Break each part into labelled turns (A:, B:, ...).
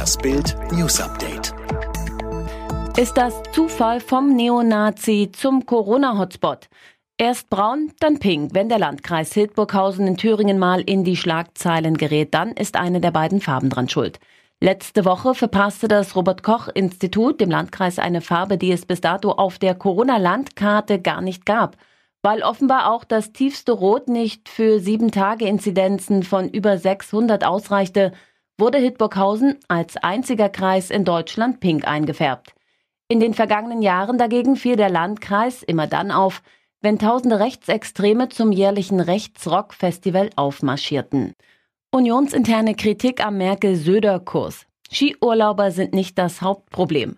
A: Das Bild News Update.
B: Ist das Zufall vom Neonazi zum Corona-Hotspot? Erst braun, dann pink. Wenn der Landkreis Hildburghausen in Thüringen mal in die Schlagzeilen gerät, dann ist eine der beiden Farben dran schuld. Letzte Woche verpasste das Robert Koch Institut dem Landkreis eine Farbe, die es bis dato auf der Corona-Landkarte gar nicht gab. Weil offenbar auch das tiefste Rot nicht für sieben Tage Inzidenzen von über 600 ausreichte, wurde Hildburghausen als einziger Kreis in Deutschland pink eingefärbt. In den vergangenen Jahren dagegen fiel der Landkreis immer dann auf, wenn tausende Rechtsextreme zum jährlichen Rechtsrock-Festival aufmarschierten. Unionsinterne Kritik am Merkel-Söder-Kurs. Skiurlauber sind nicht das Hauptproblem.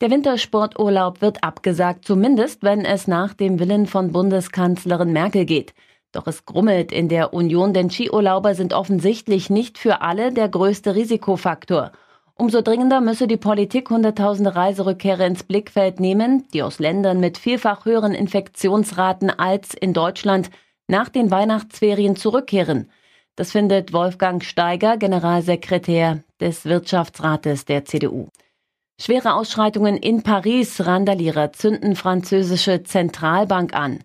B: Der Wintersporturlaub wird abgesagt, zumindest wenn es nach dem Willen von Bundeskanzlerin Merkel geht. Doch es grummelt in der Union, denn Skiurlauber sind offensichtlich nicht für alle der größte Risikofaktor. Umso dringender müsse die Politik hunderttausende Reiserückkehrer ins Blickfeld nehmen, die aus Ländern mit vielfach höheren Infektionsraten als in Deutschland nach den Weihnachtsferien zurückkehren. Das findet Wolfgang Steiger, Generalsekretär des Wirtschaftsrates der CDU. Schwere Ausschreitungen in Paris. Randalierer zünden französische Zentralbank an.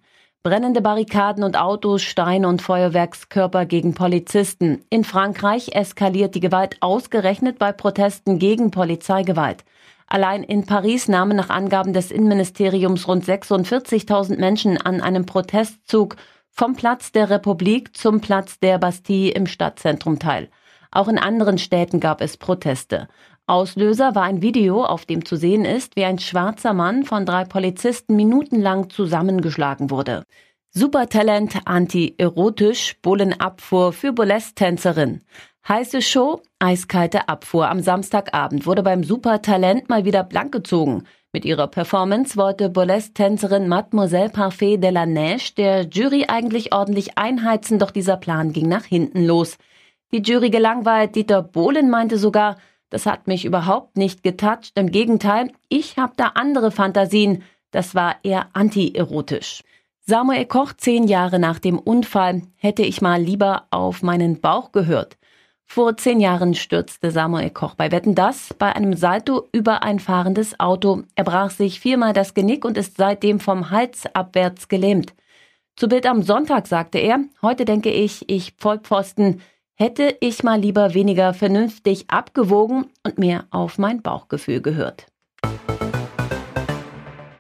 B: Brennende Barrikaden und Autos, Steine und Feuerwerkskörper gegen Polizisten. In Frankreich eskaliert die Gewalt ausgerechnet bei Protesten gegen Polizeigewalt. Allein in Paris nahmen nach Angaben des Innenministeriums rund 46.000 Menschen an einem Protestzug vom Platz der Republik zum Platz der Bastille im Stadtzentrum teil. Auch in anderen Städten gab es Proteste. Auslöser war ein Video, auf dem zu sehen ist, wie ein schwarzer Mann von drei Polizisten minutenlang zusammengeschlagen wurde. Supertalent anti-erotisch, Bullenabfuhr für Burlesque-Tänzerin. Heiße Show, eiskalte Abfuhr. Am Samstagabend wurde beim Supertalent mal wieder blank gezogen. Mit ihrer Performance wollte Burlesque-Tänzerin Mademoiselle Parfait de la Neige der Jury eigentlich ordentlich einheizen, doch dieser Plan ging nach hinten los. Die Jury gelangweilt, Dieter Bohlen meinte sogar, das hat mich überhaupt nicht getoucht, im Gegenteil, ich habe da andere Fantasien, das war eher anti-erotisch. Samuel Koch zehn Jahre nach dem Unfall hätte ich mal lieber auf meinen Bauch gehört. Vor zehn Jahren stürzte Samuel Koch bei Wetten das bei einem Salto über ein fahrendes Auto. Er brach sich viermal das Genick und ist seitdem vom Hals abwärts gelähmt. Zu Bild am Sonntag sagte er, heute denke ich, ich Vollpfosten, hätte ich mal lieber weniger vernünftig abgewogen und mehr auf mein Bauchgefühl gehört.